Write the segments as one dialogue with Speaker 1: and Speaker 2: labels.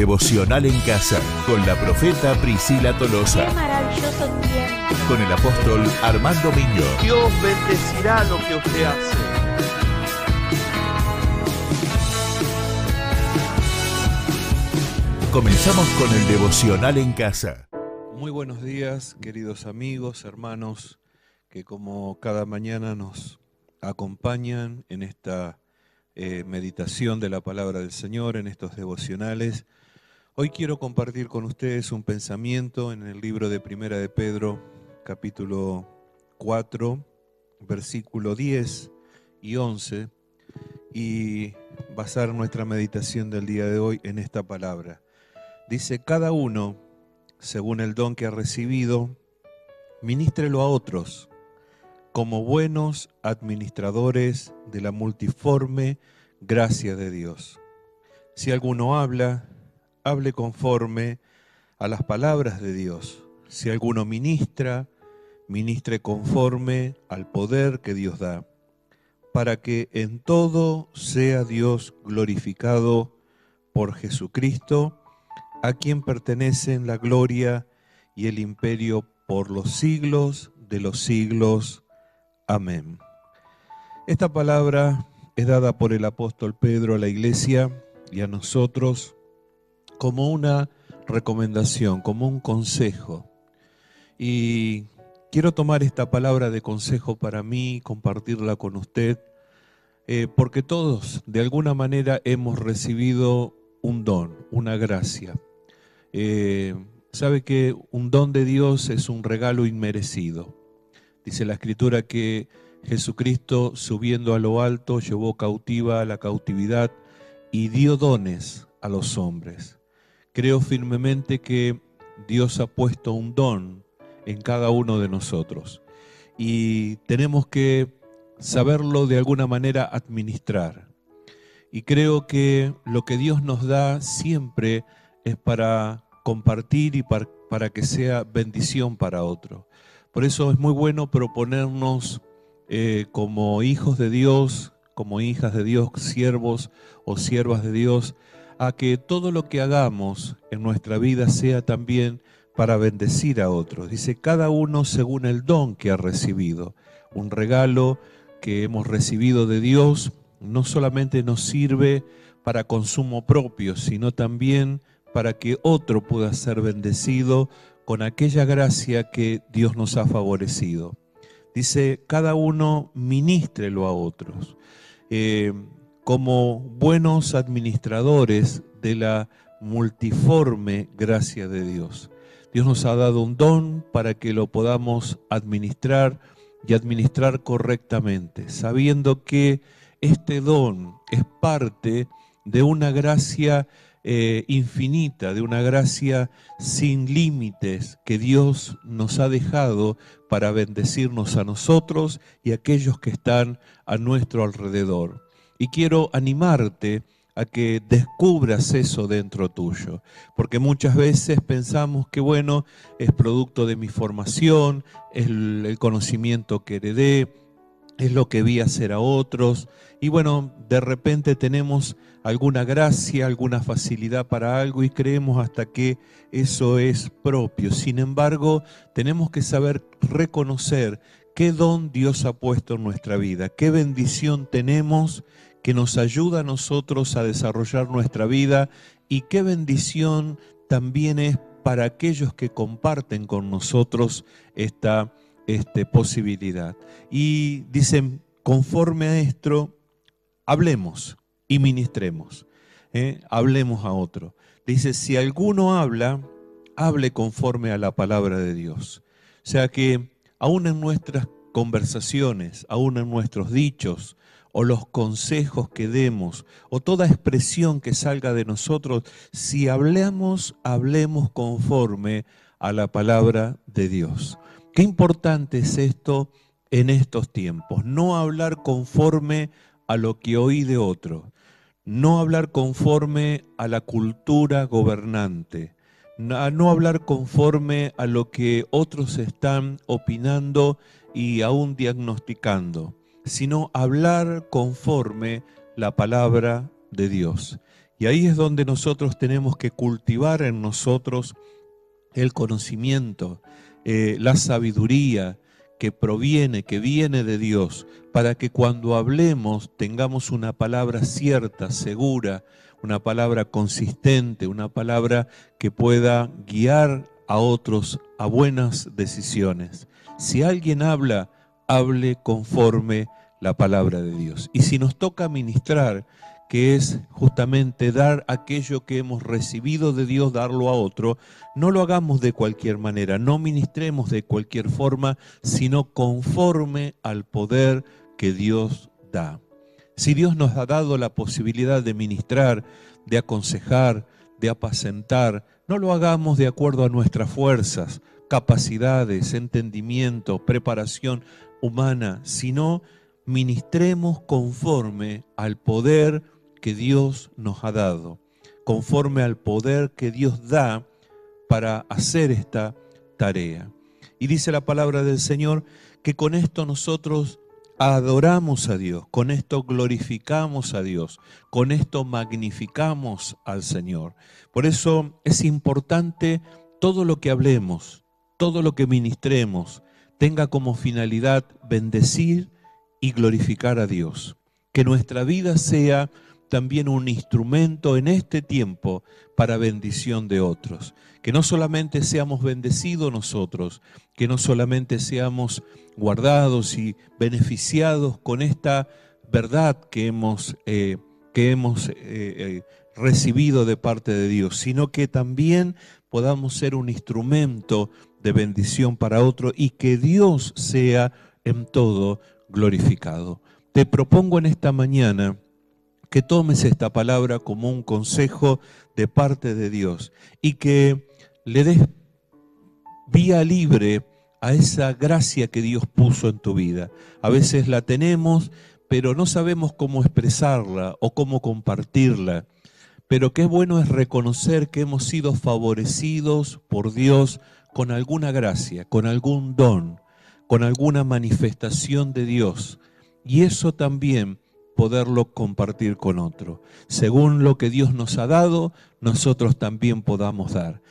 Speaker 1: devocional en casa con la profeta Priscila Tolosa.
Speaker 2: Qué maravilloso tiempo.
Speaker 1: Con el apóstol Armando Miño.
Speaker 3: Dios bendecirá lo que usted hace.
Speaker 1: Comenzamos con el devocional en casa.
Speaker 4: Muy buenos días, queridos amigos, hermanos, que como cada mañana nos acompañan en esta eh, meditación de la palabra del Señor, en estos devocionales. Hoy quiero compartir con ustedes un pensamiento en el libro de Primera de Pedro, capítulo 4, versículo 10 y 11, y basar nuestra meditación del día de hoy en esta palabra. Dice, cada uno, según el don que ha recibido, ministrelo a otros como buenos administradores de la multiforme gracia de Dios. Si alguno habla, hable conforme a las palabras de Dios. Si alguno ministra, ministre conforme al poder que Dios da, para que en todo sea Dios glorificado por Jesucristo, a quien pertenecen la gloria y el imperio por los siglos de los siglos. Amén. Esta palabra es dada por el apóstol Pedro a la iglesia y a nosotros como una recomendación, como un consejo. Y quiero tomar esta palabra de consejo para mí, compartirla con usted, eh, porque todos de alguna manera hemos recibido un don, una gracia. Eh, sabe que un don de Dios es un regalo inmerecido. Dice la escritura que Jesucristo subiendo a lo alto llevó cautiva la cautividad y dio dones a los hombres. Creo firmemente que Dios ha puesto un don en cada uno de nosotros y tenemos que saberlo de alguna manera administrar. Y creo que lo que Dios nos da siempre es para compartir y para, que sea bendición para otro. Por eso es muy bueno proponernos eh, como hijos de Dios, como hijas de Dios, siervos o siervas de Dios, a que todo lo que hagamos en nuestra vida sea también para bendecir a otros. Dice, cada uno según el don que ha recibido. Un regalo que hemos recibido de Dios no solamente nos sirve para consumo propio, sino también para que otro pueda ser bendecido con aquella gracia que Dios nos ha favorecido. Dice, cada uno ministrelo a otros. Eh, como buenos administradores de la multiforme gracia de Dios. Dios nos ha dado un don para que lo podamos administrar y administrar correctamente, sabiendo que este don es parte de una gracia eh, infinita, de una gracia sin límites que Dios nos ha dejado para bendecirnos a nosotros y a aquellos que están a nuestro alrededor. Y quiero animarte a que descubras eso dentro tuyo, porque muchas veces pensamos que bueno, es producto de mi formación, es el conocimiento que heredé, es lo que vi hacer a otros. Y bueno, de repente tenemos alguna gracia, alguna facilidad para algo y creemos hasta que eso es propio. Sin embargo, tenemos que saber reconocer qué don Dios ha puesto en nuestra vida, qué bendición tenemos que nos ayuda a nosotros a desarrollar nuestra vida y qué bendición también es para aquellos que comparten con nosotros esta este, posibilidad. Y dicen, conforme a esto, hablemos y ministremos. ¿eh? Hablemos a otro. Dice, si alguno habla, hable conforme a la palabra de Dios. O sea que aún en nuestras conversaciones, aún en nuestros dichos, o los consejos que demos, o toda expresión que salga de nosotros, si hablamos, hablemos conforme a la palabra de Dios. Qué importante es esto en estos tiempos, no hablar conforme a lo que oí de otro, no hablar conforme a la cultura gobernante, no hablar conforme a lo que otros están opinando y aún diagnosticando, sino hablar conforme la palabra de Dios. Y ahí es donde nosotros tenemos que cultivar en nosotros el conocimiento, eh, la sabiduría que proviene, que viene de Dios, para que cuando hablemos tengamos una palabra cierta, segura, una palabra consistente, una palabra que pueda guiar a otros a buenas decisiones. Si alguien habla, hable conforme la palabra de Dios. Y si nos toca ministrar, que es justamente dar aquello que hemos recibido de Dios, darlo a otro, no lo hagamos de cualquier manera, no ministremos de cualquier forma, sino conforme al poder que Dios da. Si Dios nos ha dado la posibilidad de ministrar, de aconsejar, de apacentar, no lo hagamos de acuerdo a nuestras fuerzas, capacidades, entendimiento, preparación humana, sino ministremos conforme al poder que Dios nos ha dado, conforme al poder que Dios da para hacer esta tarea. Y dice la palabra del Señor que con esto nosotros adoramos a Dios, con esto glorificamos a Dios, con esto magnificamos al Señor. Por eso es importante todo lo que hablemos, todo lo que ministremos, tenga como finalidad bendecir y glorificar a Dios. Que nuestra vida sea también un instrumento en este tiempo para bendición de otros. Que no solamente seamos bendecidos nosotros, que no solamente seamos guardados y beneficiados con esta verdad que hemos, eh, que hemos eh, eh, recibido de parte de Dios, sino que también podamos ser un instrumento de bendición para otro y que Dios sea en todo glorificado. Te propongo en esta mañana que tomes esta palabra como un consejo de parte de Dios y que le des vía libre a esa gracia que Dios puso en tu vida. A veces la tenemos, pero no sabemos cómo expresarla o cómo compartirla. Pero qué bueno es reconocer que hemos sido favorecidos por Dios con alguna gracia, con algún don, con alguna manifestación de Dios. Y eso también poderlo compartir con otro. Según lo que Dios nos ha dado, nosotros también podamos dar.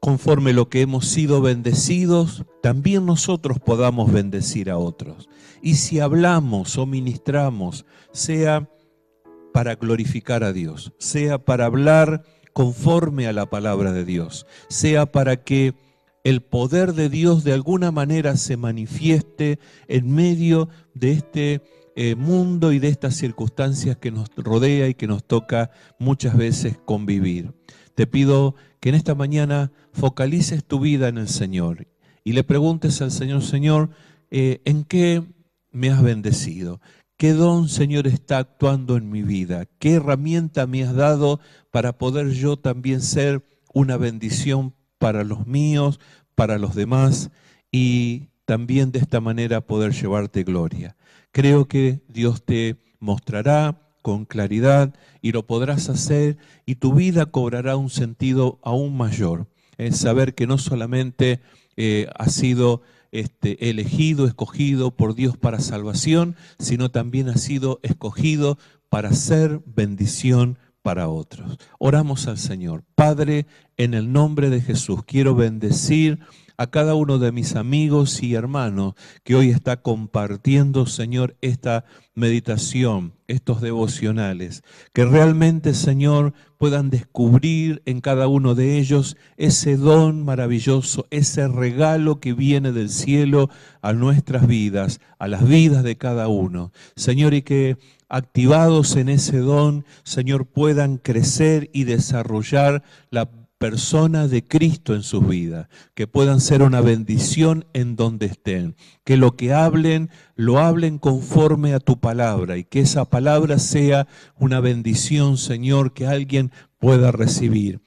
Speaker 4: Conforme lo que hemos sido bendecidos, también nosotros podamos bendecir a otros. Y si hablamos o ministramos, sea para glorificar a Dios, sea para hablar conforme a la palabra de Dios, sea para que el poder de Dios de alguna manera se manifieste en medio de este eh, mundo y de estas circunstancias que nos rodea y que nos toca muchas veces convivir. Te pido que en esta mañana focalices tu vida en el Señor y le preguntes al Señor, Señor, eh, ¿en qué me has bendecido? ¿Qué don, Señor, está actuando en mi vida? ¿Qué herramienta me has dado para poder yo también ser una bendición para los míos, para los demás y también de esta manera poder llevarte gloria? Creo que Dios te mostrará con claridad y lo podrás hacer y tu vida cobrará un sentido aún mayor. Es saber que no solamente eh, has sido este, elegido, escogido por Dios para salvación, sino también has sido escogido para ser bendición para otros. Oramos al Señor. Padre, en el nombre de Jesús, quiero bendecir a cada uno de mis amigos y hermanos que hoy está compartiendo, Señor, esta meditación, estos devocionales. Que realmente, Señor, puedan descubrir en cada uno de ellos ese don maravilloso, ese regalo que viene del cielo a nuestras vidas, a las vidas de cada uno. Señor, y que activados en ese don, Señor, puedan crecer y desarrollar la persona de Cristo en sus vidas, que puedan ser una bendición en donde estén, que lo que hablen lo hablen conforme a tu palabra y que esa palabra sea una bendición, Señor, que alguien pueda recibir.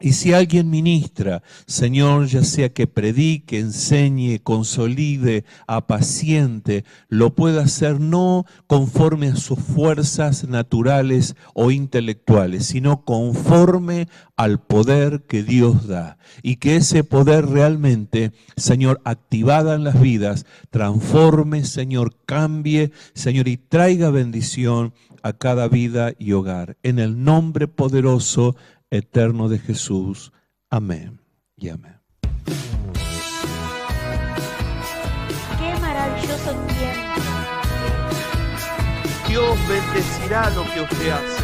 Speaker 4: Y si alguien ministra, Señor, ya sea que predique, enseñe, consolide, apaciente, lo pueda hacer no conforme a sus fuerzas naturales o intelectuales, sino conforme al poder que Dios da. Y que ese poder realmente, Señor, activada en las vidas, transforme, Señor, cambie, Señor, y traiga bendición a cada vida y hogar. En el nombre poderoso eterno de Jesús. Amén y amén.
Speaker 2: Qué maravilloso tiempo.
Speaker 3: Dios bendecirá lo que usted hace.